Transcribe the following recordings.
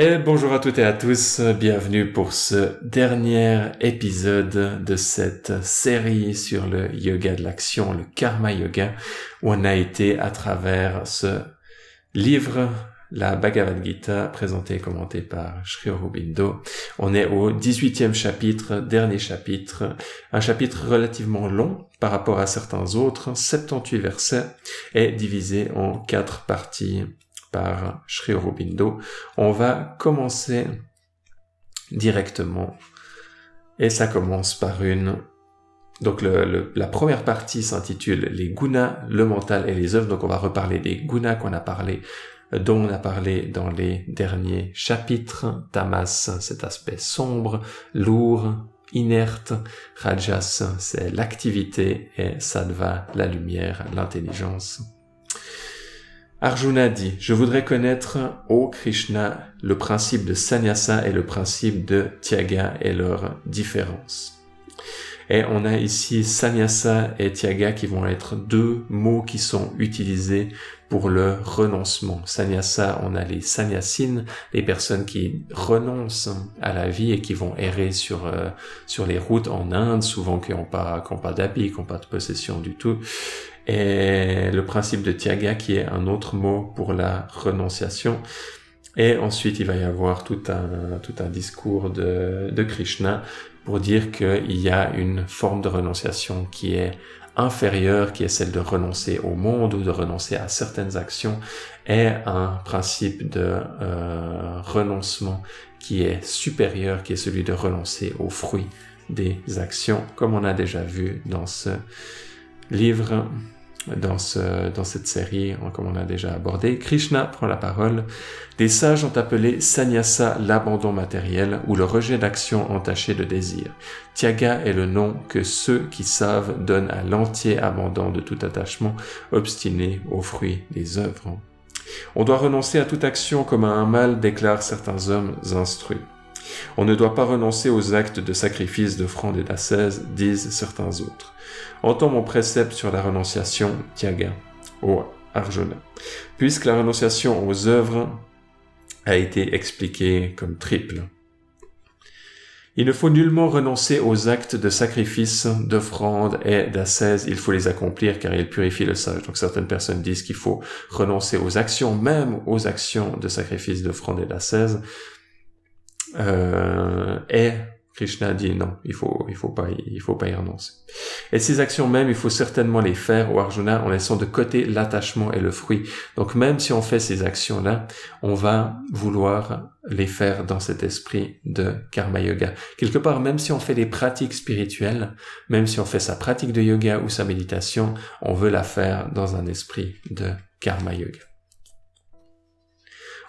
Et bonjour à toutes et à tous, bienvenue pour ce dernier épisode de cette série sur le yoga de l'action, le karma yoga, où on a été à travers ce livre, la Bhagavad Gita, présenté et commenté par Sri Aurobindo. On est au 18e chapitre, dernier chapitre, un chapitre relativement long par rapport à certains autres, 78 versets, et divisé en quatre parties par Sri Aurobindo. On va commencer directement et ça commence par une donc la première partie s'intitule les gunas, le mental et les œuvres. Donc on va reparler des gunas qu'on a parlé, dont on a parlé dans les derniers chapitres. Tamas, cet aspect sombre, lourd, inerte. Rajas, c'est l'activité et Sattva, la lumière, l'intelligence. Arjuna dit, je voudrais connaître, ô Krishna, le principe de sannyasa et le principe de tyaga et leur différence. Et on a ici sannyasa et tyaga qui vont être deux mots qui sont utilisés pour le renoncement. Sannyasa, on a les sannyasines, les personnes qui renoncent à la vie et qui vont errer sur euh, sur les routes en Inde, souvent qui n'ont pas qui pas d'habits, qui n'ont pas de possession du tout et le principe de Tyaga qui est un autre mot pour la renonciation. Et ensuite, il va y avoir tout un, tout un discours de, de Krishna pour dire qu'il y a une forme de renonciation qui est inférieure, qui est celle de renoncer au monde ou de renoncer à certaines actions, et un principe de euh, renoncement qui est supérieur, qui est celui de renoncer aux fruits des actions, comme on a déjà vu dans ce livre dans, ce, dans cette série, comme on a déjà abordé. Krishna prend la parole. Des sages ont appelé sannyasa l'abandon matériel ou le rejet d'action entachée de désir. Tyaga est le nom que ceux qui savent donnent à l'entier abandon de tout attachement obstiné aux fruits des œuvres. On doit renoncer à toute action comme à un mal, déclarent certains hommes instruits. On ne doit pas renoncer aux actes de sacrifice, d'offrande et d'ascèse, disent certains autres. Entends mon précepte sur la renonciation, Tiaga, ô Arjuna, puisque la renonciation aux œuvres a été expliquée comme triple. Il ne faut nullement renoncer aux actes de sacrifice, d'offrande et d'ascèse. Il faut les accomplir car ils purifient le sage. Donc certaines personnes disent qu'il faut renoncer aux actions, même aux actions de sacrifice, d'offrande et d'ascèse. Euh, et Krishna dit non, il faut, il faut pas, il faut pas y renoncer. Et ces actions même, il faut certainement les faire au Arjuna en laissant de côté l'attachement et le fruit. Donc même si on fait ces actions-là, on va vouloir les faire dans cet esprit de karma yoga. Quelque part, même si on fait des pratiques spirituelles, même si on fait sa pratique de yoga ou sa méditation, on veut la faire dans un esprit de karma yoga.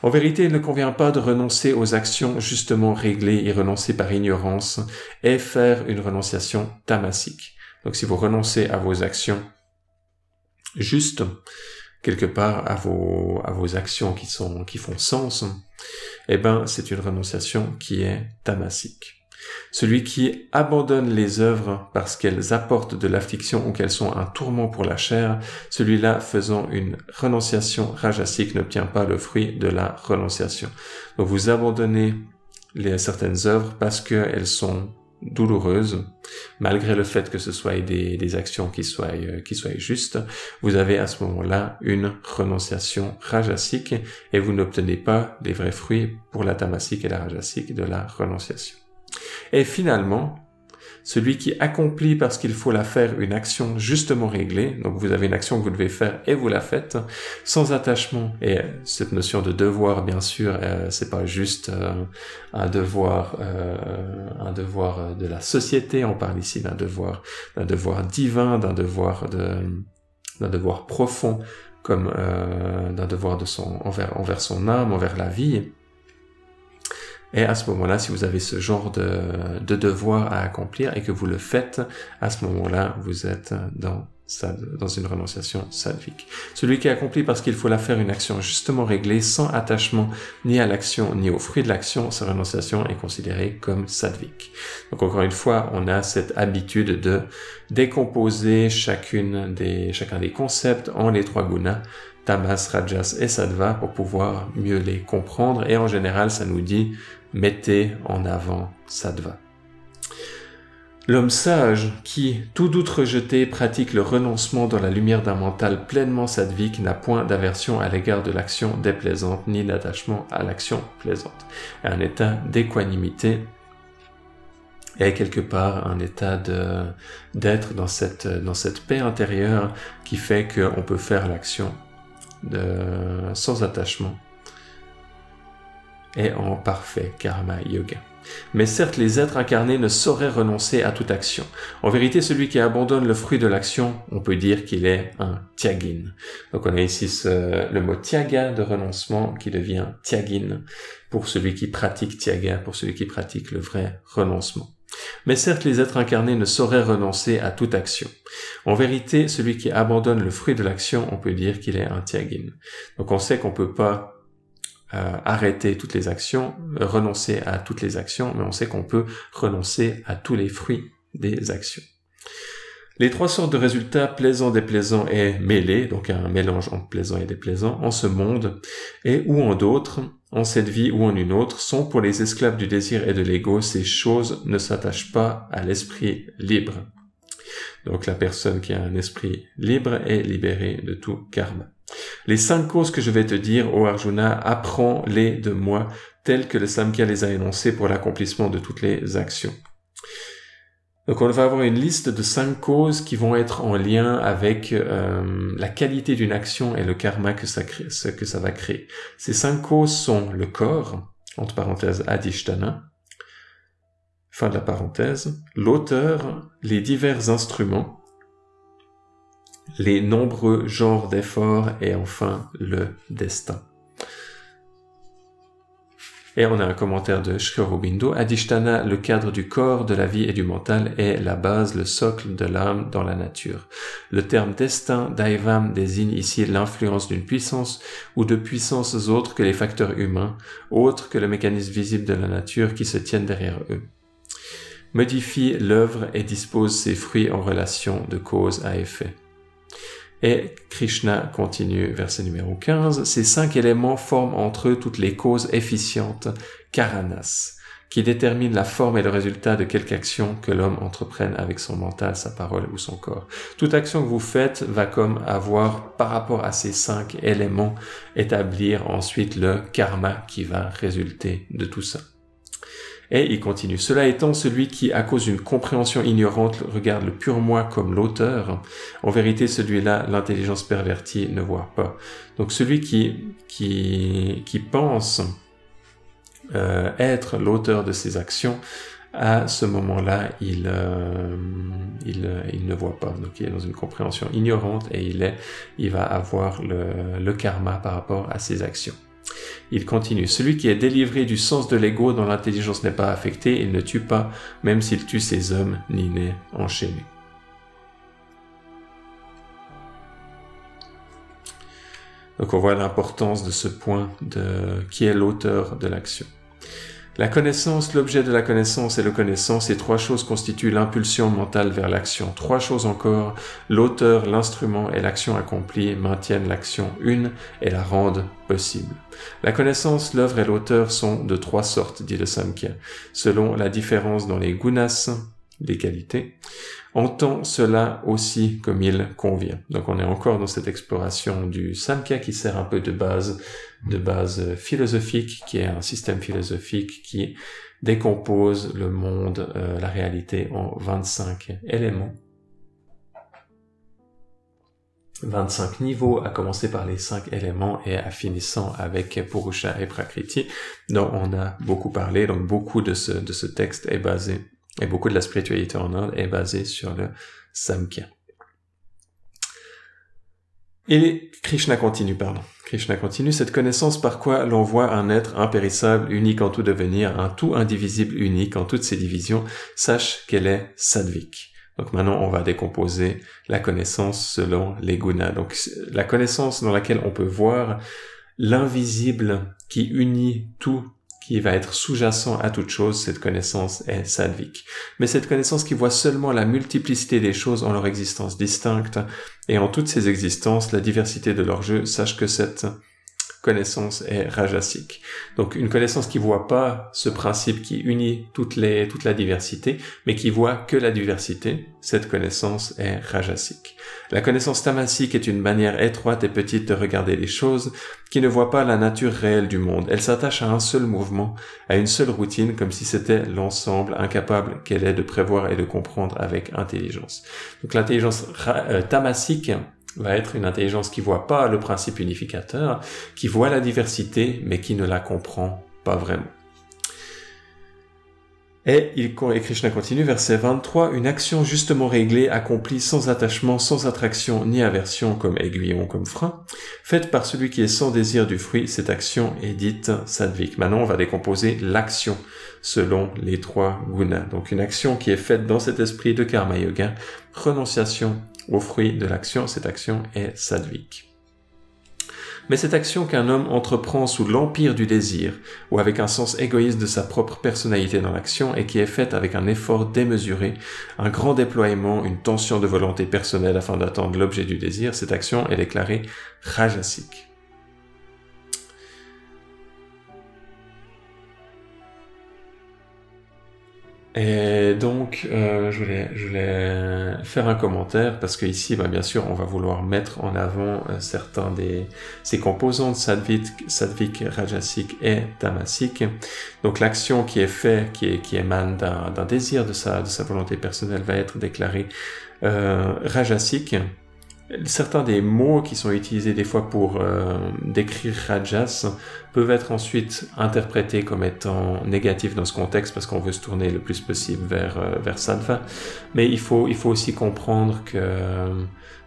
En vérité, il ne convient pas de renoncer aux actions justement réglées et renoncer par ignorance et faire une renonciation tamasique. Donc si vous renoncez à vos actions justes, quelque part à vos, actions qui sont, qui font sens, eh ben, c'est une renonciation qui est tamasique. Celui qui abandonne les œuvres parce qu'elles apportent de l'affliction ou qu'elles sont un tourment pour la chair, celui-là faisant une renonciation rajasique n'obtient pas le fruit de la renonciation. Donc vous abandonnez les, certaines œuvres parce qu'elles sont douloureuses, malgré le fait que ce soit des, actions qui soient, euh, qui soient justes, vous avez à ce moment-là une renonciation rajasique et vous n'obtenez pas les vrais fruits pour la tamasique et la rajasique de la renonciation. Et finalement, celui qui accomplit parce qu'il faut la faire une action justement réglée, donc vous avez une action que vous devez faire et vous la faites, sans attachement. Et cette notion de devoir, bien sûr, euh, c'est pas juste euh, un devoir, euh, un devoir de la société. On parle ici d'un devoir, d'un devoir divin, d'un devoir de, d'un devoir profond, comme d'un devoir de son envers envers son âme, envers la vie. Et à ce moment-là, si vous avez ce genre de, de devoir à accomplir et que vous le faites, à ce moment-là, vous êtes dans dans une renonciation sadvique. Celui qui accomplit parce qu'il faut la faire une action justement réglée, sans attachement ni à l'action ni au fruit de l'action, sa renonciation est considérée comme sadvique. Donc encore une fois, on a cette habitude de décomposer chacune des, chacun des concepts en les trois gunas tamas, rajas et sattva pour pouvoir mieux les comprendre. Et en général, ça nous dit mettez en avant sattva. L'homme sage qui, tout doute rejeté, pratique le renoncement dans la lumière d'un mental pleinement sattvique n'a point d'aversion à l'égard de l'action déplaisante ni d'attachement à l'action plaisante. Un état d'équanimité est quelque part un état d'être dans cette, dans cette paix intérieure qui fait qu'on peut faire l'action sans attachement et en parfait karma yoga. Mais certes, les êtres incarnés ne sauraient renoncer à toute action. En vérité, celui qui abandonne le fruit de l'action, on peut dire qu'il est un tiagin. Donc on a ici le mot tiaga de renoncement qui devient tiagin pour celui qui pratique tiaga, pour celui qui pratique le vrai renoncement. Mais certes, les êtres incarnés ne sauraient renoncer à toute action. En vérité, celui qui abandonne le fruit de l'action, on peut dire qu'il est un tiagin. Donc on sait qu'on peut pas euh, arrêter toutes les actions, renoncer à toutes les actions, mais on sait qu'on peut renoncer à tous les fruits des actions. Les trois sortes de résultats plaisants, déplaisants et mêlés, donc un mélange entre plaisant et déplaisant, en ce monde et ou en d'autres, en cette vie ou en une autre, sont pour les esclaves du désir et de l'ego, ces choses ne s'attachent pas à l'esprit libre. Donc la personne qui a un esprit libre est libérée de tout karma. Les cinq causes que je vais te dire, ô Arjuna, apprends-les de moi, telles que le Samkhya les a énoncées pour l'accomplissement de toutes les actions. Donc on va avoir une liste de cinq causes qui vont être en lien avec euh, la qualité d'une action et le karma que ça, que ça va créer. Ces cinq causes sont le corps, entre parenthèses Adhishtana, fin de la parenthèse, l'auteur, les divers instruments, les nombreux genres d'efforts et enfin le destin. Et on a un commentaire de Sri Aurobindo. Adhishtana, le cadre du corps, de la vie et du mental, est la base, le socle de l'âme dans la nature. Le terme destin, daivam, désigne ici l'influence d'une puissance ou de puissances autres que les facteurs humains, autres que le mécanisme visible de la nature qui se tiennent derrière eux. Modifie l'œuvre et dispose ses fruits en relation de cause à effet. Et Krishna continue, verset numéro 15, ces cinq éléments forment entre eux toutes les causes efficientes, karanas, qui déterminent la forme et le résultat de quelque action que l'homme entreprenne avec son mental, sa parole ou son corps. Toute action que vous faites va comme avoir, par rapport à ces cinq éléments, établir ensuite le karma qui va résulter de tout ça. Et il continue. Cela étant, celui qui, à cause d'une compréhension ignorante, regarde le pur moi comme l'auteur, en vérité, celui-là, l'intelligence pervertie ne voit pas. Donc celui qui, qui, qui pense euh, être l'auteur de ses actions, à ce moment-là, il, euh, il, il, ne voit pas. Donc il est dans une compréhension ignorante et il, est, il va avoir le, le karma par rapport à ses actions. Il continue. Celui qui est délivré du sens de l'ego dont l'intelligence n'est pas affectée, il ne tue pas, même s'il tue ses hommes, ni n'est enchaîné. Donc on voit l'importance de ce point de qui est l'auteur de l'action. La connaissance, l'objet de la connaissance et le connaissance, ces trois choses constituent l'impulsion mentale vers l'action. Trois choses encore, l'auteur, l'instrument et l'action accomplie maintiennent l'action une et la rendent possible. La connaissance, l'œuvre et l'auteur sont de trois sortes, dit le Samkhya, selon la différence dans les gunas, les qualités, entend cela aussi comme il convient. Donc on est encore dans cette exploration du Samkhya qui sert un peu de base, de base philosophique, qui est un système philosophique qui décompose le monde, euh, la réalité en 25 éléments. 25 niveaux, à commencer par les 5 éléments et à finissant avec Purusha et Prakriti, dont on a beaucoup parlé, donc beaucoup de ce, de ce texte est basé et beaucoup de la spiritualité en Inde est basée sur le Samkhya. Krishna continue, pardon. Krishna continue, cette connaissance par quoi l'on voit un être impérissable, unique en tout devenir, un tout indivisible unique en toutes ses divisions, sache qu'elle est sadvik. Donc maintenant, on va décomposer la connaissance selon les gunas. Donc la connaissance dans laquelle on peut voir l'invisible qui unit tout qui va être sous-jacent à toute chose, cette connaissance est sadvik. Mais cette connaissance qui voit seulement la multiplicité des choses en leur existence distincte et en toutes ces existences, la diversité de leur jeu, sache que cette connaissance est rajasique. Donc une connaissance qui voit pas ce principe qui unit toutes les, toute la diversité, mais qui voit que la diversité, cette connaissance est rajasique. La connaissance tamasique est une manière étroite et petite de regarder les choses, qui ne voit pas la nature réelle du monde. Elle s'attache à un seul mouvement, à une seule routine, comme si c'était l'ensemble incapable qu'elle est de prévoir et de comprendre avec intelligence. Donc l'intelligence euh, tamasique va être une intelligence qui voit pas le principe unificateur, qui voit la diversité, mais qui ne la comprend pas vraiment. Et, il, et Krishna continue, verset 23, une action justement réglée, accomplie sans attachement, sans attraction ni aversion comme aiguillon, comme frein, faite par celui qui est sans désir du fruit, cette action est dite sadvik. Maintenant, on va décomposer l'action selon les trois gunas. Donc une action qui est faite dans cet esprit de karma yoga, renonciation, au fruit de l'action, cette action est sadvik. Mais cette action qu'un homme entreprend sous l'empire du désir, ou avec un sens égoïste de sa propre personnalité dans l'action, et qui est faite avec un effort démesuré, un grand déploiement, une tension de volonté personnelle afin d'atteindre l'objet du désir, cette action est déclarée rajasique. Et donc, euh, je, voulais, faire un commentaire parce que ici, bah, bien sûr, on va vouloir mettre en avant euh, certains des ces composants de Sadvik, Sadvik, Rajasik et Tamasik. Donc, l'action qui est faite, qui, émane d'un désir de sa, volonté personnelle, va être déclarée euh, Rajasik certains des mots qui sont utilisés des fois pour euh, décrire Rajas peuvent être ensuite interprétés comme étant négatifs dans ce contexte parce qu'on veut se tourner le plus possible vers, euh, vers Sattva. Mais il faut, il faut aussi comprendre que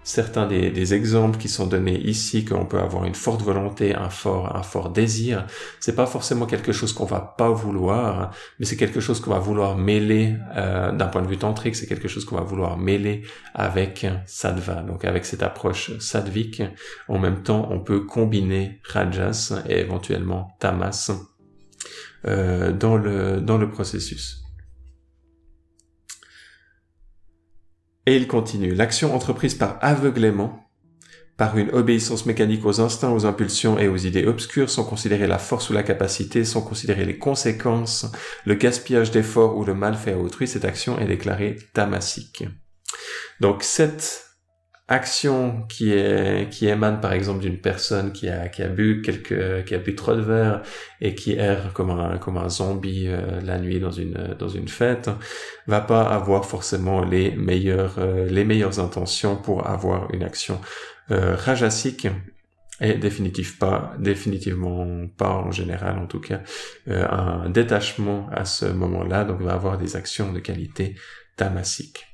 certains des, exemples qui sont donnés ici, qu'on peut avoir une forte volonté, un fort, un fort désir, c'est pas forcément quelque chose qu'on va pas vouloir, mais c'est quelque chose qu'on va vouloir mêler euh, d'un point de vue tantrique, c'est quelque chose qu'on va vouloir mêler avec sattva, donc avec cette approche sattvique. En même temps, on peut combiner rajas et éventuellement tamas euh, dans le dans le processus. Et il continue. L'action entreprise par aveuglément, par une obéissance mécanique aux instincts, aux impulsions et aux idées obscures, sans considérer la force ou la capacité, sans considérer les conséquences, le gaspillage d'efforts ou le mal fait à autrui, cette action est déclarée tamasique. Donc cette action qui est qui émane par exemple d'une personne qui a qui a bu quelques qui a bu trop de verre et qui erre comme un comme un zombie euh, la nuit dans une dans une fête va pas avoir forcément les meilleures euh, les meilleures intentions pour avoir une action euh, rajasique et définitivement pas définitivement pas en général en tout cas euh, un détachement à ce moment-là. Donc va avoir des actions de qualité tamasique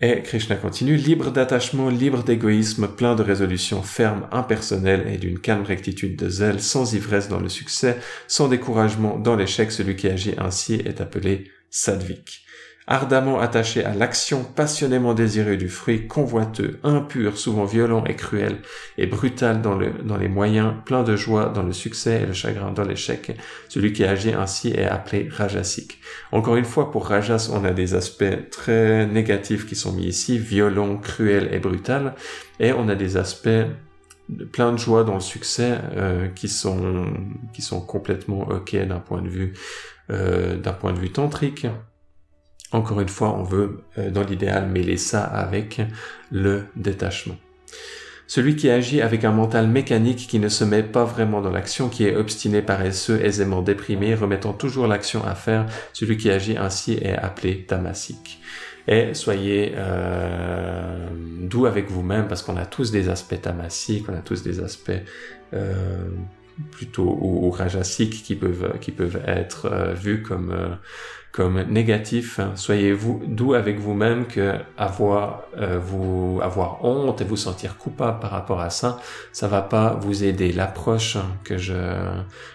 et Krishna continue, libre d'attachement, libre d'égoïsme, plein de résolution ferme, impersonnelle et d'une calme rectitude de zèle, sans ivresse dans le succès, sans découragement dans l'échec, celui qui agit ainsi est appelé sadvik ardemment attaché à l'action, passionnément désireux du fruit, convoiteux, impur, souvent violent et cruel, et brutal dans, le, les moyens, plein de joie dans le succès et le chagrin dans l'échec. Celui qui agit ainsi est appelé rajasique. Encore une fois, pour rajas, on a des aspects très négatifs qui sont mis ici, violent, cruel et brutal, et on a des aspects plein de joie dans le succès euh, qui sont complètement ok d'un point de vue euh, d'un point de vue tantrique encore une fois, on veut, euh, dans l'idéal, mêler ça avec le détachement. Celui qui agit avec un mental mécanique qui ne se met pas vraiment dans l'action, qui est obstiné, paresseux, aisément déprimé, remettant toujours l'action à faire, celui qui agit ainsi est appelé tamasique. Et soyez euh, doux avec vous-même parce qu'on a tous des aspects tamasiques, on a tous des aspects euh, plutôt ou, rajasiques qui peuvent qui peuvent être vus comme comme négatif. Soyez-vous doux avec vous-même que avoir euh, vous avoir honte et vous sentir coupable par rapport à ça, ça va pas vous aider. L'approche que je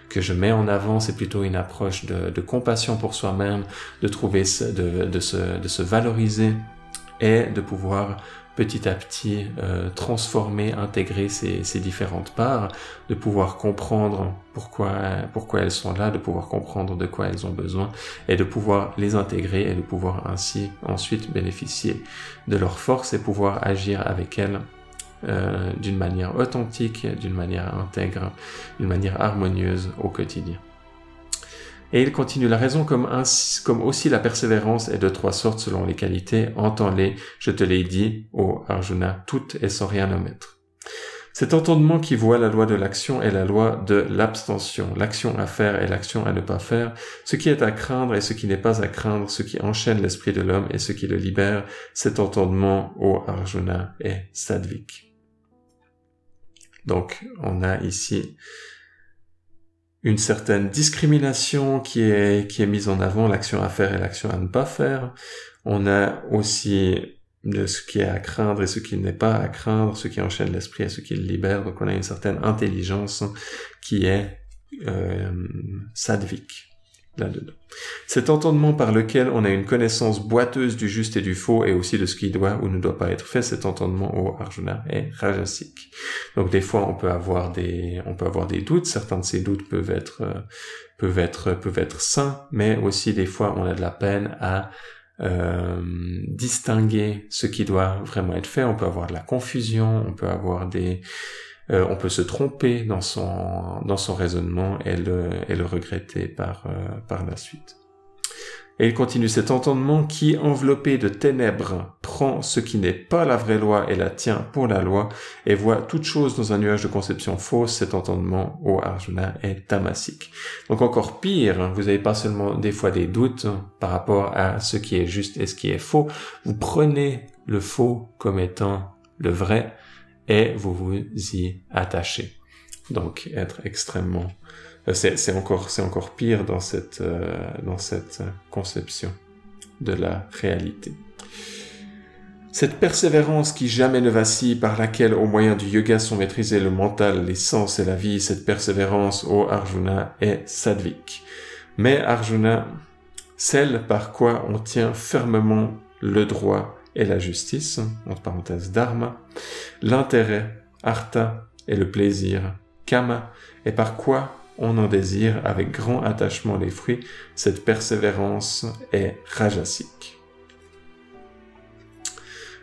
que je mets en avant, c'est plutôt une approche de, de compassion pour soi-même, de trouver de, de se de se valoriser et de pouvoir petit à petit euh, transformer, intégrer ces, différentes parts, de pouvoir comprendre pourquoi, pourquoi elles sont là, de pouvoir comprendre de quoi elles ont besoin et de pouvoir les intégrer et de pouvoir ainsi ensuite bénéficier de leur force et pouvoir agir avec elles euh, d'une manière authentique, d'une manière intègre, d'une manière harmonieuse au quotidien. Et il continue, la raison comme, comme aussi la persévérance est de trois sortes selon les qualités, entends-les, je te l'ai dit, ô Arjuna, toutes et sans rien omettre. Cet entendement qui voit la loi de l'action est la loi de l'abstention, l'action à faire et l'action à ne pas faire, ce qui est à craindre et ce qui n'est pas à craindre, ce qui enchaîne l'esprit de l'homme et ce qui le libère, cet entendement, ô Arjuna, est sadvik. Donc, on a ici une certaine discrimination qui est, qui est mise en avant, l'action à faire et l'action à ne pas faire. On a aussi de ce qui est à craindre et ce qui n'est pas à craindre, ce qui enchaîne l'esprit et ce qui le libère. Donc on a une certaine intelligence qui est euh, sadvique Cet entendement par lequel on a une connaissance boiteuse du juste et du faux et aussi de ce qui doit ou ne doit pas être fait, cet entendement au Arjuna est rajasique. Donc des fois on peut avoir des on peut avoir des doutes, certains de ces doutes peuvent être euh, peuvent être peuvent être sains, mais aussi des fois on a de la peine à euh, distinguer ce qui doit vraiment être fait, on peut avoir de la confusion, on peut avoir des euh, on peut se tromper dans son dans son raisonnement et le et le regretter par euh, par la suite. Et il continue cet entendement qui, enveloppé de ténèbres, prend ce qui n'est pas la vraie loi et la tient pour la loi, et voit toute chose dans un nuage de conception fausse, cet entendement, au Arjuna, est tamasique. Donc encore pire, vous n'avez pas seulement des fois des doutes par rapport à ce qui est juste et ce qui est faux, vous prenez le faux comme étant le vrai, et vous vous y attachez. Donc être extrêmement euh, c'est encore encore pire dans cette euh, dans cette conception de la réalité. Cette persévérance qui jamais ne vacille, par laquelle au moyen du yoga sont maîtrisés le mental, les sens et la vie, cette persévérance, ô Arjuna, est sadvik. Mais Arjuna, celle par quoi on tient fermement le droit et la justice, entre parenthèses dharma, l'intérêt, artha, et le plaisir, kama, et par quoi on en désire avec grand attachement les fruits, cette persévérance est rajasique.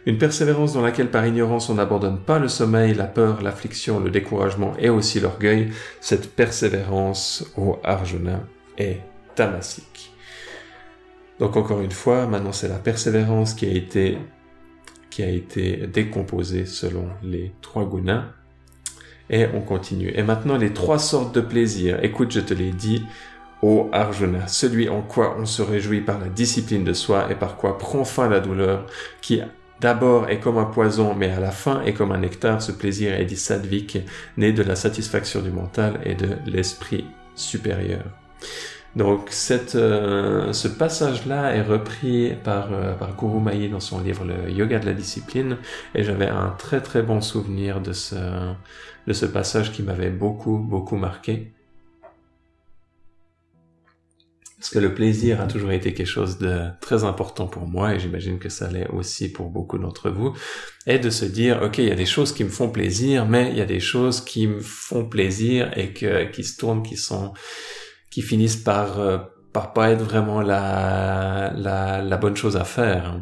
Une persévérance dans laquelle par ignorance on n'abandonne pas le sommeil, la peur, l'affliction, le découragement et aussi l'orgueil, cette persévérance, au Arjuna, est tamasique. Donc encore une fois, maintenant c'est la persévérance qui a été décomposée selon les trois gunas. Et on continue. Et maintenant les trois sortes de plaisir. Écoute, je te l'ai dit, ô Arjuna, celui en quoi on se réjouit par la discipline de soi et par quoi prend fin la douleur, qui d'abord est comme un poison, mais à la fin est comme un nectar, ce plaisir est dit né de la satisfaction du mental et de l'esprit supérieur. Donc cette, euh, ce passage-là est repris par, euh, par Guru dans son livre Le Yoga de la discipline et j'avais un très très bon souvenir de ce, passage qui m'avait beaucoup beaucoup marqué. Parce que le plaisir a toujours été quelque chose de très important pour moi et j'imagine que ça l'est aussi pour beaucoup d'entre vous. Et de se dire, ok, il y a des choses qui me font plaisir, mais il y a des choses qui me font plaisir et qui se tournent, qui sont, qui finissent par euh, par pas être vraiment la, la, la bonne chose à faire.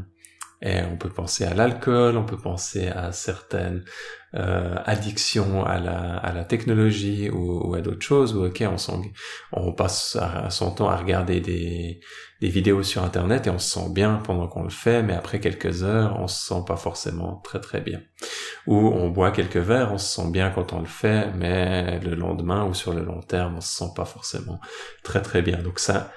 Et on peut penser à l'alcool, on peut penser à certaines euh, addictions à la, à la technologie ou, à d'autres choses, ou ok, on, on passe son temps à regarder des, des vidéos sur Internet et on se sent bien pendant qu'on le fait, mais après quelques heures, on se sent pas forcément très très bien. Ou on boit quelques verres, on se sent bien quand on le fait, mais le lendemain ou sur le long terme, on se sent pas forcément très très bien. Donc ça,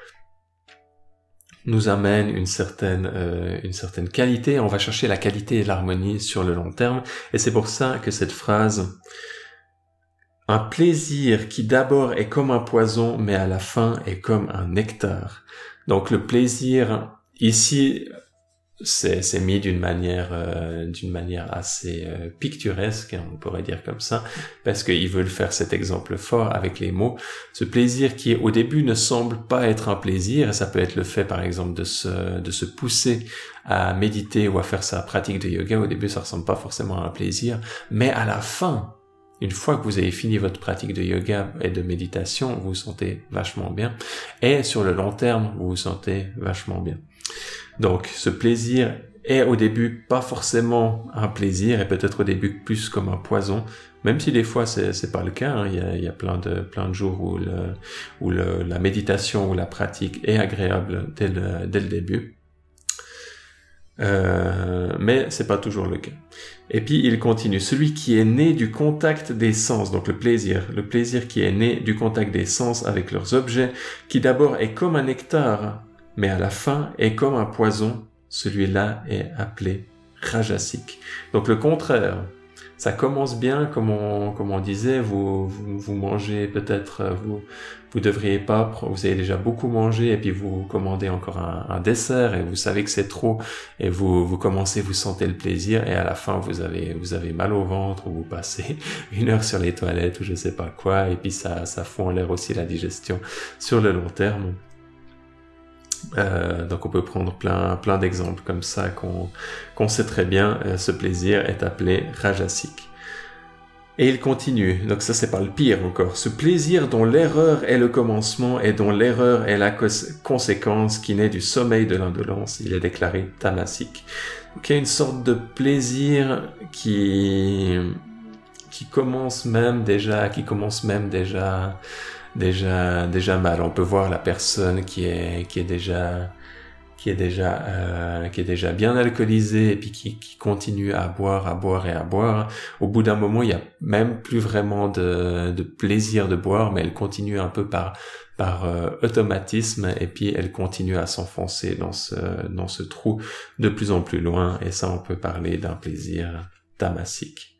nous amène une certaine euh, une certaine qualité. On va chercher la qualité et l'harmonie sur le long terme, et c'est pour ça que cette phrase un plaisir qui d'abord est comme un poison, mais à la fin est comme un nectar. Donc le plaisir ici c'est mis d'une manière euh, d'une manière assez euh, picturesque, hein, on pourrait dire comme ça, parce qu'ils veulent faire cet exemple fort avec les mots. Ce plaisir qui au début ne semble pas être un plaisir, et ça peut être le fait par exemple de se de se pousser à méditer ou à faire sa pratique de yoga. Au début, ça ressemble pas forcément à un plaisir, mais à la fin, une fois que vous avez fini votre pratique de yoga et de méditation, vous vous sentez vachement bien. Et sur le long terme, vous vous sentez vachement bien. Donc ce plaisir est au début pas forcément un plaisir et peut-être au début plus comme un poison, même si des fois c'est c'est pas le cas. Hein. Il, y a, plein de plein de jours où la méditation ou la pratique est agréable dès le, dès le début. Euh, mais c'est pas toujours le cas. Et puis il continue, celui qui est né du contact des sens, donc le plaisir, le plaisir qui est né du contact des sens avec leurs objets, qui d'abord est comme un nectar mais à la fin est comme un poison, celui-là est appelé rajasique. Donc le contraire, ça commence bien, comme on, disait, vous, vous, mangez peut-être, vous, vous devriez pas, vous avez déjà beaucoup mangé et puis vous commandez encore un, dessert et vous savez que c'est trop et vous, vous commencez, vous sentez le plaisir et à la fin vous avez, mal au ventre ou vous passez une heure sur les toilettes ou je sais pas quoi et puis ça, ça en l'air aussi la digestion sur le long terme. Euh, donc on peut prendre plein, plein d'exemples comme ça qu'on sait très bien. Euh, ce plaisir est appelé rajasique. Et il continue, donc ça c'est pas le pire encore, ce plaisir dont l'erreur est le commencement et dont l'erreur est la conséquence qui naît du sommeil de l'indolence, il est déclaré tamasique. Donc il y a une sorte de plaisir qui, qui commence même déjà, qui commence même déjà déjà déjà mal. On peut voir la personne qui est qui est déjà qui est déjà euh, qui est déjà bien alcoolisée et puis qui, qui, continue à boire à boire et à boire. Au bout d'un moment il y a même plus vraiment de, de plaisir de boire mais elle continue un peu par par euh, automatisme et puis elle continue à s'enfoncer dans ce dans ce trou de plus en plus loin. Et ça on peut parler d'un plaisir tamasique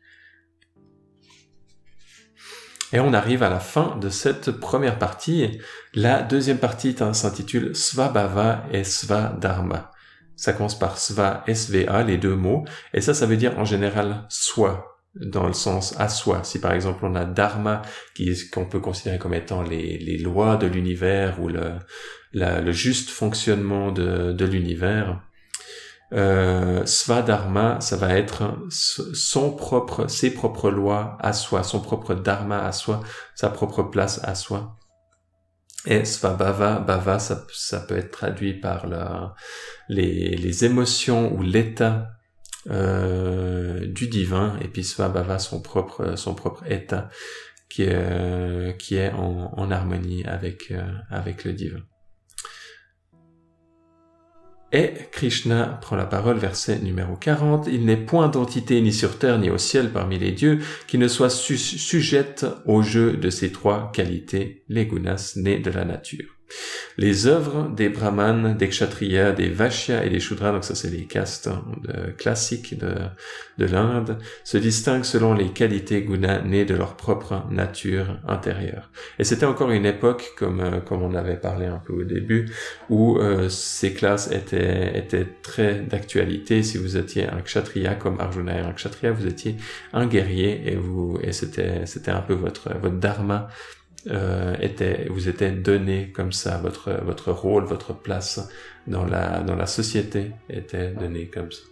et on arrive à la fin de cette première partie. La deuxième partie s'intitule Svabhava et Svadharma. Ça commence par Sva, SVA, les deux mots. Et ça, ça veut dire en général soi, dans le sens à soi. Si par exemple on a Dharma, qu'on peut considérer comme étant les, lois de l'univers ou le, juste fonctionnement de l'univers, euh, Svadharma, ça va être son propre, ses propres lois à soi, son propre dharma à soi, sa propre place à soi. Et Svabhava, bhava, ça, ça peut être traduit par la, les, les émotions ou l'état euh, du divin, et puis Svabhava, son propre, son propre état qui est, qui est en, en harmonie avec, euh, avec le divin. Et Krishna prend la parole, verset numéro 40, Il n'est point d'entité ni sur terre ni au ciel parmi les dieux qui ne soit sujette au jeu de ces trois qualités, les gunas nées de la nature. Les œuvres des brahmanes, des kshatriyas, des vaishyas et des shudras, donc ça c'est les castes de, classiques de, de l'Inde, se distinguent selon les qualités guna nées de leur propre nature intérieure. Et c'était encore une époque, comme, euh, comme on avait parlé un peu au début, où euh, ces classes étaient, étaient très d'actualité. Si vous étiez un kshatriya comme Arjuna et un kshatriya, vous étiez un guerrier et vous et c'était c'était un peu votre votre dharma euh, était, vous était donné comme ça, votre, votre rôle, votre place dans la, dans la société était donné comme ça.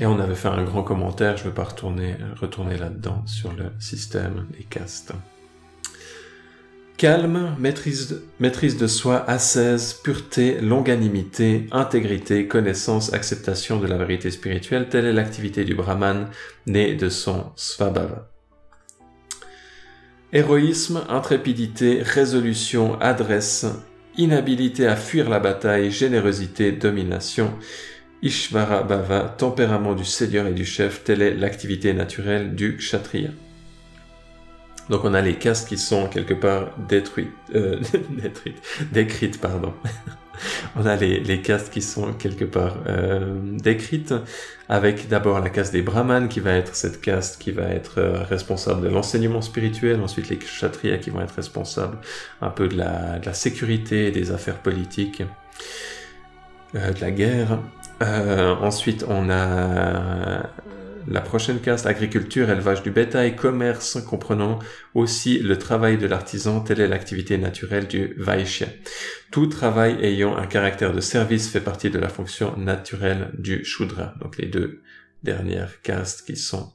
Et on avait fait un grand commentaire, je ne vais pas retourner, retourner là-dedans, sur le système des castes. Calme, maîtrise, de soi, ascèse, pureté, longanimité, intégrité, connaissance, acceptation de la vérité spirituelle, telle est l'activité du Brahman, né de son Svabhava. Héroïsme, intrépidité, résolution, adresse, inhabilité à fuir la bataille, générosité, domination, Ishvara Bhava, tempérament du seigneur et du chef, telle est l'activité naturelle du Kshatriya. Donc on a les castes qui sont quelque part détruites, euh, décrites, pardon. on a les, castes qui sont quelque part euh, décrites, avec d'abord la caste des brahmanes qui va être cette caste qui va être euh, responsable de l'enseignement spirituel, ensuite les kshatriyas qui vont être responsables un peu de la, sécurité, des affaires politiques, de la guerre. Ensuite on a la prochaine caste, agriculture, élevage du bétail, commerce, comprenant aussi le travail de l'artisan, telle est l'activité naturelle du Vaishya. Tout travail ayant un caractère de service fait partie de la fonction naturelle du Shudra. Donc les deux dernières castes qui sont,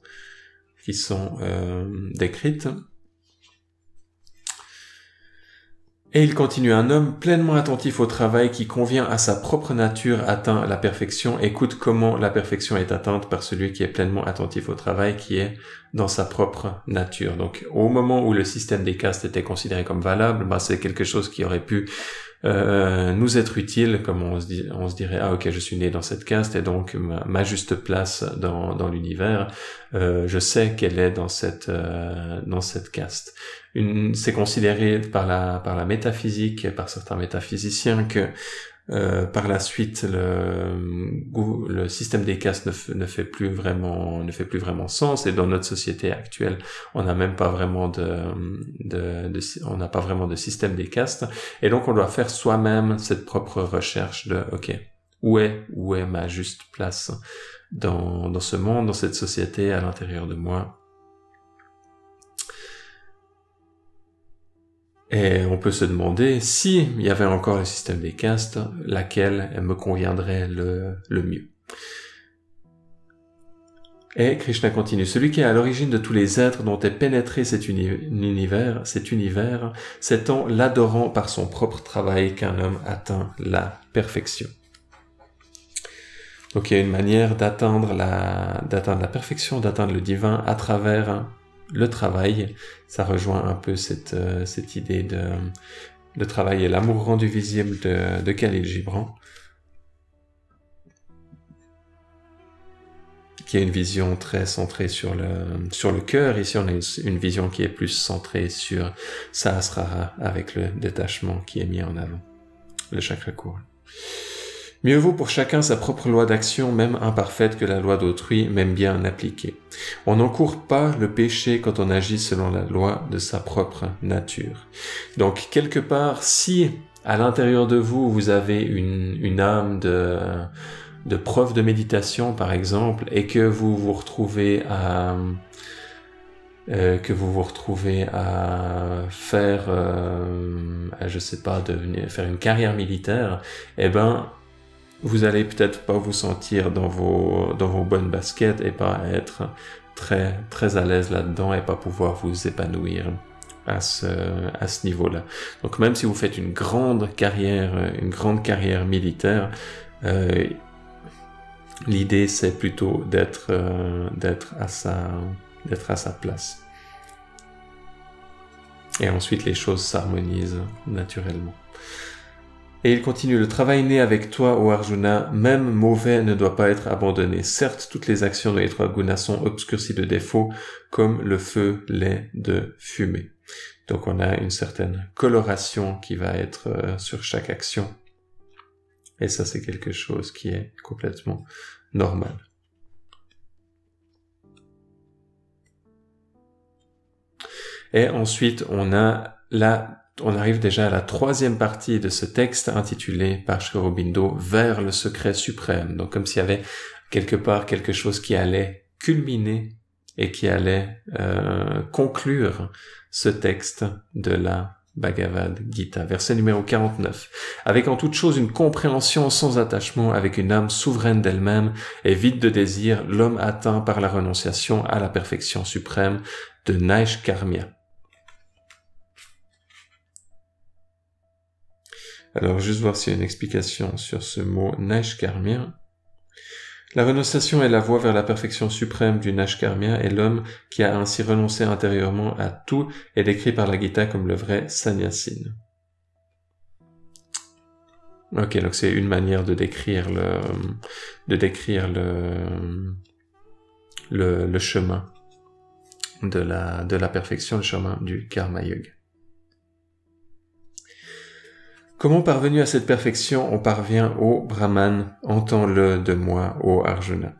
qui sont euh, décrites. Et il continue, un homme pleinement attentif au travail qui convient à sa propre nature atteint la perfection. Écoute comment la perfection est atteinte par celui qui est pleinement attentif au travail qui est dans sa propre nature. Donc au moment où le système des castes était considéré comme valable, bah, c'est quelque chose qui aurait pu euh, nous être utile, comme on se, dirait ah ok je suis né dans cette caste et donc ma, juste place dans, l'univers, euh, je sais qu'elle est dans cette euh, dans cette caste. C'est considéré par la par la métaphysique par certains métaphysiciens que euh, par la suite, le, le système des castes ne, ne, fait plus vraiment ne fait plus vraiment sens et dans notre société actuelle, on n'a même pas vraiment de, de, de on n'a pas vraiment de système des castes et donc on doit faire soi-même cette propre recherche de ok où est où est ma juste place dans dans ce monde, dans cette société, à l'intérieur de moi? Et on peut se demander si il y avait encore le système des castes, laquelle me conviendrait le, mieux. Et Krishna continue, celui qui est à l'origine de tous les êtres dont est pénétré cet univers, cet univers, c'est en l'adorant par son propre travail qu'un homme atteint la perfection. Donc il y a une manière d'atteindre la perfection, d'atteindre le divin à travers le travail, ça rejoint un peu cette, euh, cette idée de le travail et l'amour rendu visible de, de Khalil Gibran, qui a une vision très centrée sur le, sur le cœur. Ici, on a une, vision qui est plus centrée sur Sahasrara avec le détachement qui est mis en avant, le chakra court. Mieux vaut pour chacun sa propre loi d'action, même imparfaite, que la loi d'autrui, même bien appliquée. On n'encourt pas le péché quand on agit selon la loi de sa propre nature. Donc, quelque part, si à l'intérieur de vous, vous avez une, une âme de, de preuve de méditation, par exemple, et que vous vous retrouvez à, euh, que vous vous retrouvez à faire, euh, je sais pas, devenir, faire une carrière militaire, eh ben, vous allez peut-être pas vous sentir dans vos, dans vos bonnes baskets et pas être très, très à l'aise là-dedans et pas pouvoir vous épanouir à ce, à ce niveau-là. Donc même si vous faites une grande carrière, une grande carrière militaire, euh, l'idée c'est plutôt d'être, euh, d'être à sa, d'être à sa place. Et ensuite les choses s'harmonisent naturellement. Et il continue, le travail né avec toi, ô Arjuna, même mauvais ne doit pas être abandonné. Certes, toutes les actions de les trois gunas sont obscurcies de défauts, comme le feu l'est de fumée. Donc on a une certaine coloration qui va être euh, sur chaque action. Et ça, c'est quelque chose qui est complètement normal. Et ensuite, on a la on arrive déjà à la troisième partie de ce texte intitulé par Shrobindo vers le secret suprême. Donc comme s'il y avait quelque part quelque chose qui allait culminer et qui allait euh, conclure ce texte de la Bhagavad Gita, verset numéro 49. Avec en toute chose une compréhension sans attachement, avec une âme souveraine d'elle-même et vide de désir, l'homme atteint par la renonciation à la perfection suprême de Naishkarmya. Alors, juste voir s'il y a une explication sur ce mot Nashkarmia. La renonciation est la voie vers la perfection suprême du Nashkarmia et l'homme qui a ainsi renoncé intérieurement à tout est décrit par la Gita comme le vrai sannyasin. Ok, donc c'est une manière de décrire le, de décrire le, le, le chemin de la, de la perfection, le chemin du Karma Yoga. Comment parvenu à cette perfection on parvient au Brahman, entends-le de moi, ô Arjuna.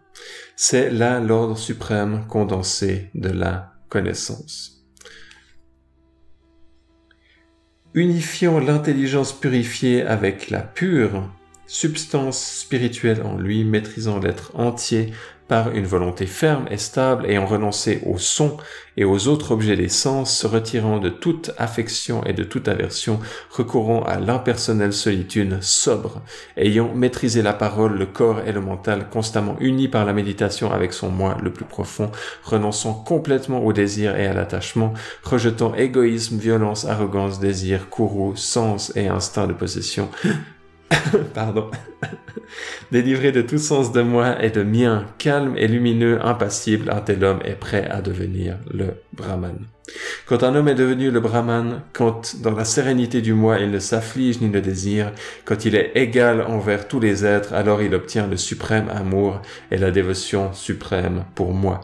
C'est là l'ordre suprême condensé de la connaissance. Unifiant l'intelligence purifiée avec la pure substance spirituelle en lui, maîtrisant l'être entier par une volonté ferme et stable, ayant renoncé au son et aux autres objets des sens, se retirant de toute affection et de toute aversion, recourant à l'impersonnelle solitude sobre, ayant maîtrisé la parole, le corps et le mental, constamment unis par la méditation avec son moi le plus profond, renonçant complètement au désir et à l'attachement, rejetant égoïsme, violence, arrogance, désir, courroux, sens et instinct de possession, pardon, délivré de tout sens de moi et de mien, calme et lumineux, impassible, un tel homme est prêt à devenir le Brahman. Quand un homme est devenu le Brahman, quand dans la sérénité du moi il ne s'afflige ni ne désire, quand il est égal envers tous les êtres, alors il obtient le suprême amour et la dévotion suprême pour moi.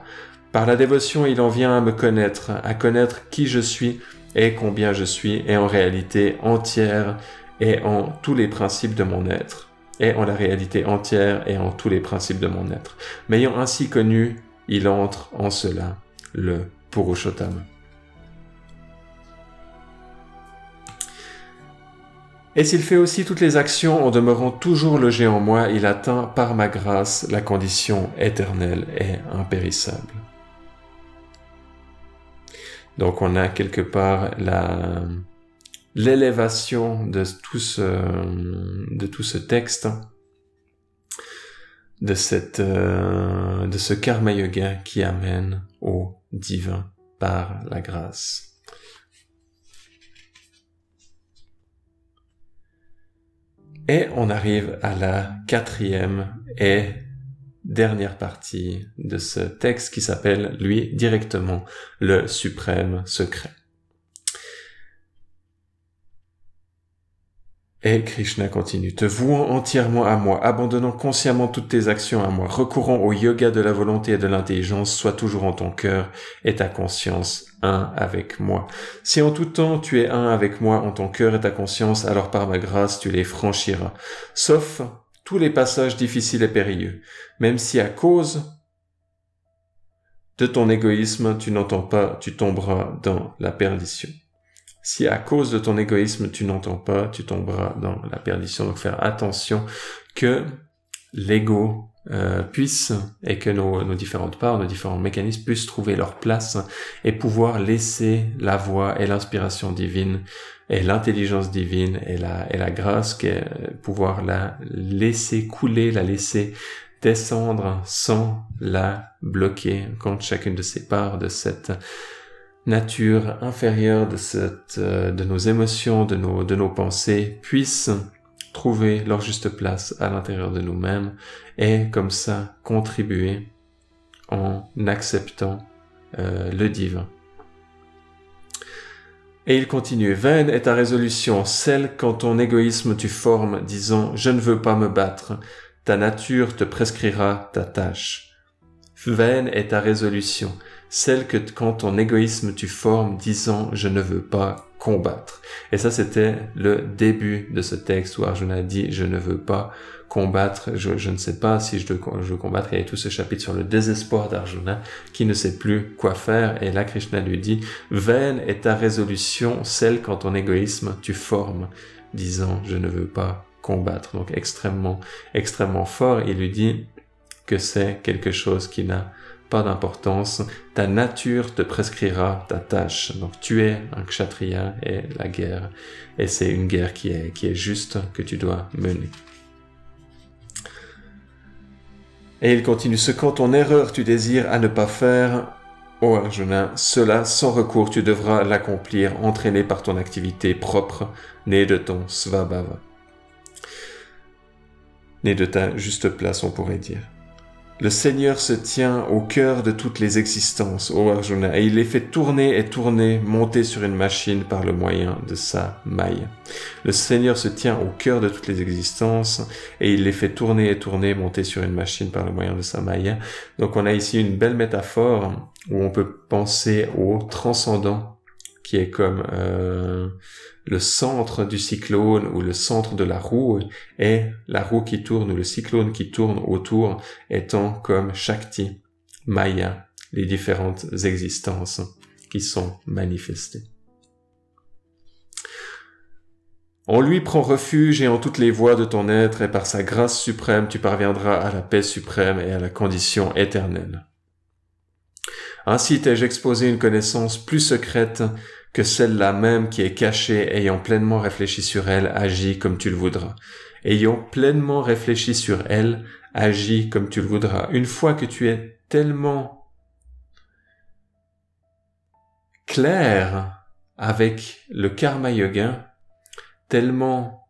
Par la dévotion, il en vient à me connaître, à connaître qui je suis et combien je suis, et en réalité entière et en tous les principes de mon être, et en la réalité entière et en tous les principes de mon être. M'ayant ainsi connu, il entre en cela, le Purushottama. Et s'il fait aussi toutes les actions en demeurant toujours logé en moi, il atteint par ma grâce la condition éternelle et impérissable. Donc on a quelque part la, l'élévation de tout ce, de tout ce texte, de cette, euh, de ce karma yoga qui amène au divin par la grâce. Et on arrive à la quatrième et dernière partie de ce texte qui s'appelle, lui, directement, le suprême secret. Et Krishna continue, te vouant entièrement à moi, abandonnant consciemment toutes tes actions à moi, recourant au yoga de la volonté et de l'intelligence, sois toujours en ton cœur et ta conscience un avec moi. Si en tout temps tu es un avec moi en ton cœur et ta conscience, alors par ma grâce tu les franchiras. Sauf tous les passages difficiles et périlleux, même si à cause de ton égoïsme tu n'entends pas, tu tomberas dans la perdition. Si à cause de ton égoïsme tu n'entends pas, tu tomberas dans la perdition. Donc faire attention que l'ego euh, puisse et que nos, nos, différentes parts, nos différents mécanismes puissent trouver leur place et pouvoir laisser la voix et l'inspiration divine et l'intelligence divine et la, et la grâce, que, pouvoir la laisser couler, la laisser descendre sans la bloquer contre chacune de ces parts de cette nature inférieure de, cette, euh, de nos émotions, de nos, de nos pensées, puissent trouver leur juste place à l'intérieur de nous-mêmes et comme ça contribuer en acceptant euh, le divin. Et il continue, vaine est ta résolution, celle quand ton égoïsme tu formes, disant je ne veux pas me battre, ta nature te prescrira ta tâche. Vaine est ta résolution, celle que quand ton égoïsme tu formes disant je ne veux pas combattre. Et ça c'était le début de ce texte où Arjuna dit je ne veux pas combattre, je, ne sais pas si je, je veux combattre. Il y a tout ce chapitre sur le désespoir d'Arjuna qui ne sait plus quoi faire. Et là Krishna lui dit vaine est ta résolution, celle quand ton égoïsme tu formes disant je ne veux pas combattre. Donc extrêmement, extrêmement fort. Il lui dit que c'est quelque chose qui n'a pas d'importance, ta nature te prescrira ta tâche. Donc tu es un kshatriya et la guerre, et c'est une guerre qui est, juste que tu dois mener. Et il continue, ce quand ton erreur tu désires à ne pas faire, ô Arjuna, cela sans recours tu devras l'accomplir, entraîné par ton activité propre, née de ton svabhava. Née de ta juste place, on pourrait dire. Le Seigneur se tient au cœur de toutes les existences, ô Arjuna, et il les fait tourner et tourner, monter sur une machine par le moyen de sa maille. Le Seigneur se tient au cœur de toutes les existences, et il les fait tourner et tourner, monter sur une machine par le moyen de sa maille. Donc on a ici une belle métaphore où on peut penser au transcendant, qui est comme euh, le centre du cyclone ou le centre de la roue est la roue qui tourne ou le cyclone qui tourne autour étant comme Shakti, Maya, les différentes existences qui sont manifestées. On lui prend refuge et en toutes les voies de ton être et par sa grâce suprême tu parviendras à la paix suprême et à la condition éternelle. Ainsi t'ai-je exposé une connaissance plus secrète que celle-là même qui est cachée, ayant pleinement réfléchi sur elle, agit comme tu le voudras. Ayant pleinement réfléchi sur elle, agis comme tu le voudras. Une fois que tu es tellement clair avec le karma yoga, tellement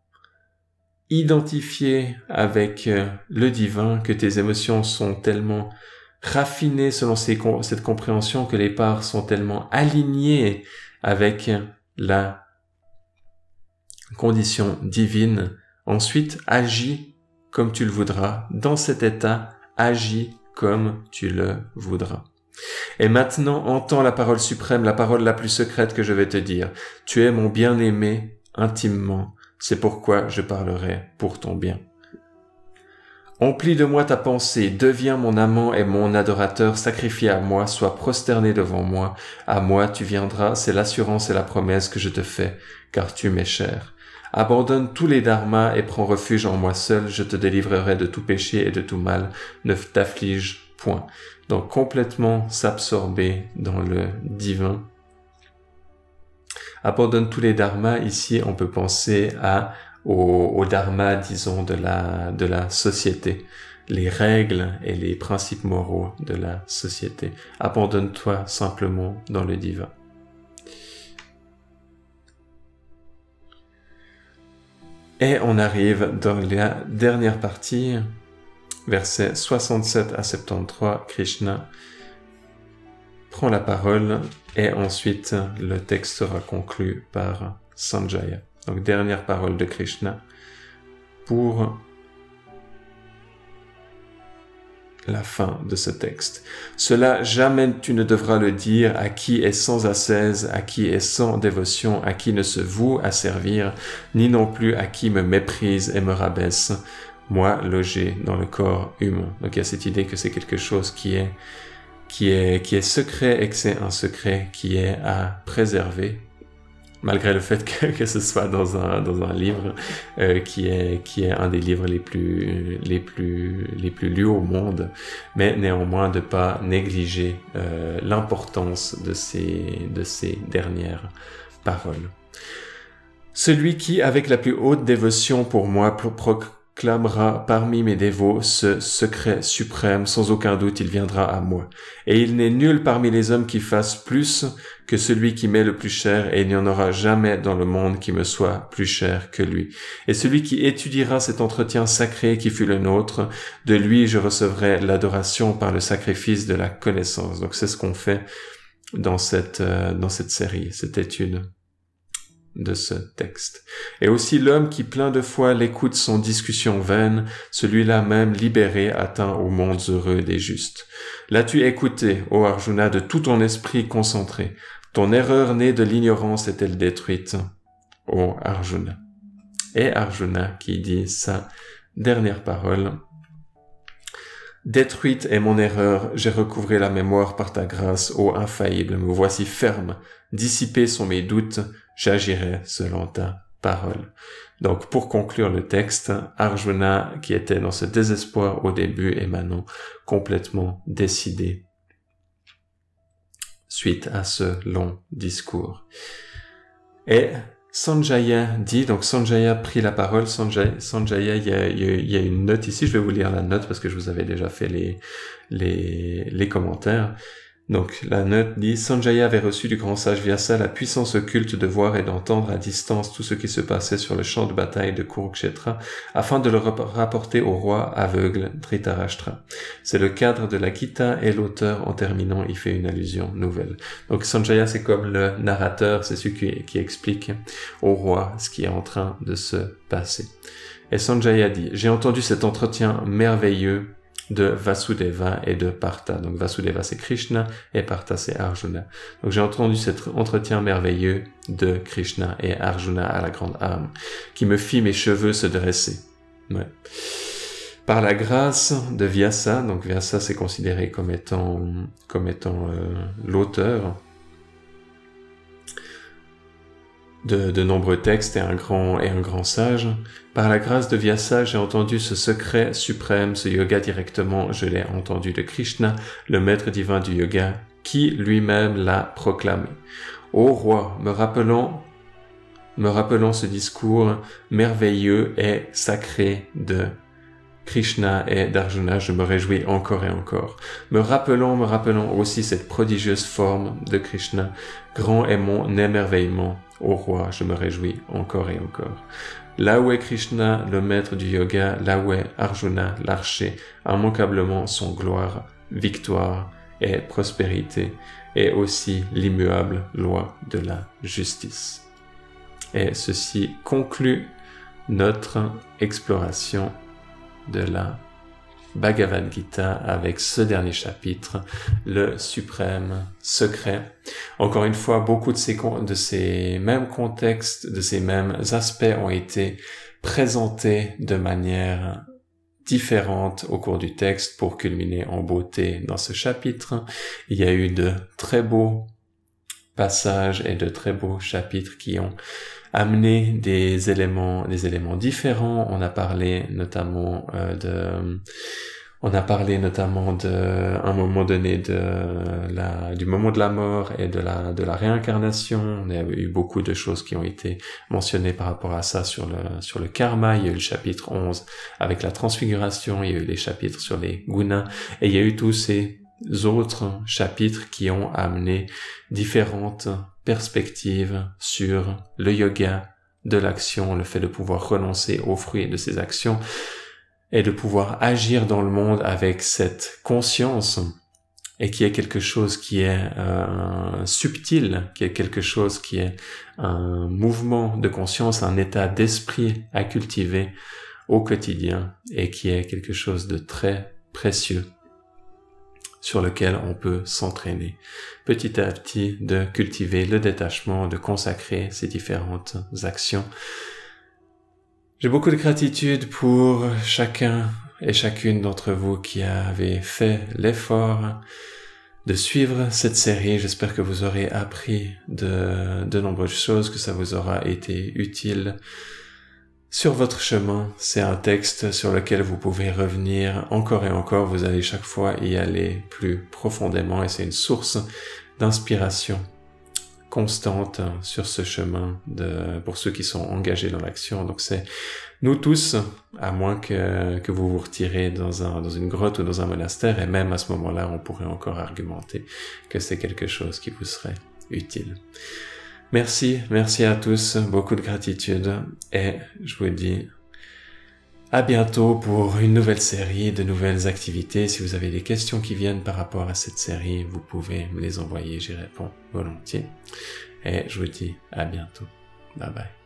identifié avec euh, le divin que tes émotions sont tellement raffinées selon cette compréhension que les parts sont tellement alignées avec la condition divine. Ensuite, agis comme tu le voudras. Dans cet état, agis comme tu le voudras. Et maintenant, entends la parole suprême, la parole la plus secrète que je vais te dire. Tu es mon bien-aimé intimement. C'est pourquoi je parlerai pour ton bien. Emplis de moi ta pensée, deviens mon amant et mon adorateur, sacrifie à moi, sois prosterné devant moi, à moi tu viendras, c'est l'assurance et la promesse que je te fais, car tu m'es cher. Abandonne tous les dharmas et prends refuge en moi seul, je te délivrerai de tout péché et de tout mal, ne t'afflige point. Donc complètement s'absorber dans le divin. Abandonne tous les dharmas, ici on peut penser à au, dharma, disons, de la, de la société, les règles et les principes moraux de la société. Abandonne-toi simplement dans le divin. Et on arrive dans la dernière partie, versets 67 à 73, Krishna prend la parole et ensuite le texte sera conclu par Sanjaya. Donc dernière parole de Krishna pour la fin de ce texte. Cela jamais tu ne devras le dire à qui est sans assaise, à qui est sans dévotion, à qui ne se voue à servir, ni non plus à qui me méprise et me rabaisse, moi logé dans le corps humain. Donc il y a cette idée que c'est quelque chose qui est qui est qui est secret et que c'est un secret qui est à préserver malgré le fait que, ce soit dans un, dans un livre euh, qui, est, qui est un des livres les plus, les plus, les plus lus au monde, mais néanmoins de pas négliger euh, l'importance de ces, de ces dernières paroles. Celui qui, avec la plus haute dévotion pour moi, clamera parmi mes dévots ce secret suprême, sans aucun doute il viendra à moi. Et il n'est nul parmi les hommes qui fasse plus que celui qui m'est le plus cher, et il n'y en aura jamais dans le monde qui me soit plus cher que lui. Et celui qui étudiera cet entretien sacré qui fut le nôtre, de lui je recevrai l'adoration par le sacrifice de la connaissance. Donc c'est ce qu'on fait dans cette, euh, dans cette série, cette étude de ce texte. Et aussi l'homme qui plein de foi l'écoute son discussion vaine, celui-là même libéré atteint au monde heureux des justes. L'as-tu écouté, ô Arjuna, de tout ton esprit concentré? Ton erreur née de l'ignorance est-elle détruite, ô Arjuna? Et Arjuna qui dit sa dernière parole, Détruite est mon erreur, j'ai recouvré la mémoire par ta grâce, ô infaillible, me voici ferme, dissipés sont mes doutes, j'agirai selon ta parole. Donc pour conclure le texte, Arjuna, qui était dans ce désespoir au début, est maintenant complètement décidé suite à ce long discours. Et Sanjaya dit, donc Sanjaya prit la parole, Sanjaya, Sanjaya il, y a, une note ici, je vais vous lire la note parce que je vous avais déjà fait les, les commentaires. Donc la note dit Sanjaya avait reçu du grand sage Vyasa la puissance occulte de voir et d'entendre à distance tout ce qui se passait sur le champ de bataille de Kurukshetra afin de le rapporter au roi aveugle Dhritarashtra. C'est le cadre de la Gita et l'auteur en terminant y fait une allusion nouvelle. Donc Sanjaya c'est comme le narrateur, c'est celui qui, qui explique au roi ce qui est en train de se passer. Et Sanjaya dit J'ai entendu cet entretien merveilleux de Vasudeva et de Partha. Donc Vasudeva c'est Krishna et Partha c'est Arjuna. Donc j'ai entendu cet entretien merveilleux de Krishna et Arjuna à la grande arme qui me fit mes cheveux se dresser. Par la grâce de Vyasa, donc Vyasa c'est considéré comme étant, comme étant euh, l'auteur de, de, nombreux textes et un grand et un grand sage. Par la grâce de Vyasa, j'ai entendu ce secret suprême, ce yoga directement, je l'ai entendu de Krishna, le maître divin du yoga, qui lui-même l'a proclamé. Ô roi, me rappelant, me rappelant ce discours merveilleux et sacré de Krishna et d'Arjuna, je me réjouis encore et encore. Me rappelant, me rappelant aussi cette prodigieuse forme de Krishna, grand est mon émerveillement Ô roi, je me réjouis encore et encore. Est Krishna, le maître du yoga, est Arjuna, l'archer, immanquablement son gloire, victoire et prospérité, et aussi l'immuable loi de la justice. Et ceci conclut notre exploration de la Bhagavad Gita avec ce dernier chapitre, le suprême secret. Encore une fois, beaucoup de ces, de ces mêmes contextes, de ces mêmes aspects ont été présentés de manière différente au cours du texte pour culminer en beauté dans ce chapitre. Il y a eu de très beaux passages et de très beaux chapitres qui ont amené des éléments, des éléments différents. On a parlé notamment euh, de, on a parlé notamment de, un moment donné de la, du moment de la mort et de la, de la réincarnation. On a eu beaucoup de choses qui ont été mentionnées par rapport à ça sur le, sur le karma. Il y a eu le chapitre 11 avec la transfiguration. Il y a eu les chapitres sur les gunas. Et il y a eu tous ces autres chapitres qui ont amené différentes perspectives sur le yoga de l'action, le fait de pouvoir renoncer aux fruits de ses actions et de pouvoir agir dans le monde avec cette conscience et qui est quelque chose qui est euh, subtil, qui est quelque chose qui est un mouvement de conscience, un état d'esprit à cultiver au quotidien et qui est quelque chose de très précieux sur lequel on peut s'entraîner petit à petit de cultiver le détachement, de consacrer ces différentes actions. J'ai beaucoup de gratitude pour chacun et chacune d'entre vous qui avez fait l'effort de suivre cette série. J'espère que vous aurez appris de, de nombreuses choses, que ça vous aura été utile sur votre chemin, c'est un texte sur lequel vous pouvez revenir encore et encore, vous allez chaque fois y aller plus profondément et c'est une source d'inspiration constante sur ce chemin pour ceux qui sont engagés dans l'action. Donc c'est nous tous, à moins que, vous vous retirez dans une grotte ou dans un monastère, et même à ce moment-là, on pourrait encore argumenter que c'est quelque chose qui vous serait utile. Merci, merci à tous, beaucoup de gratitude et je vous dis à bientôt pour une nouvelle série, de nouvelles activités. Si vous avez des questions qui viennent par rapport à cette série, vous pouvez me les envoyer, j'y réponds volontiers. Et je vous dis à bientôt. Bye bye.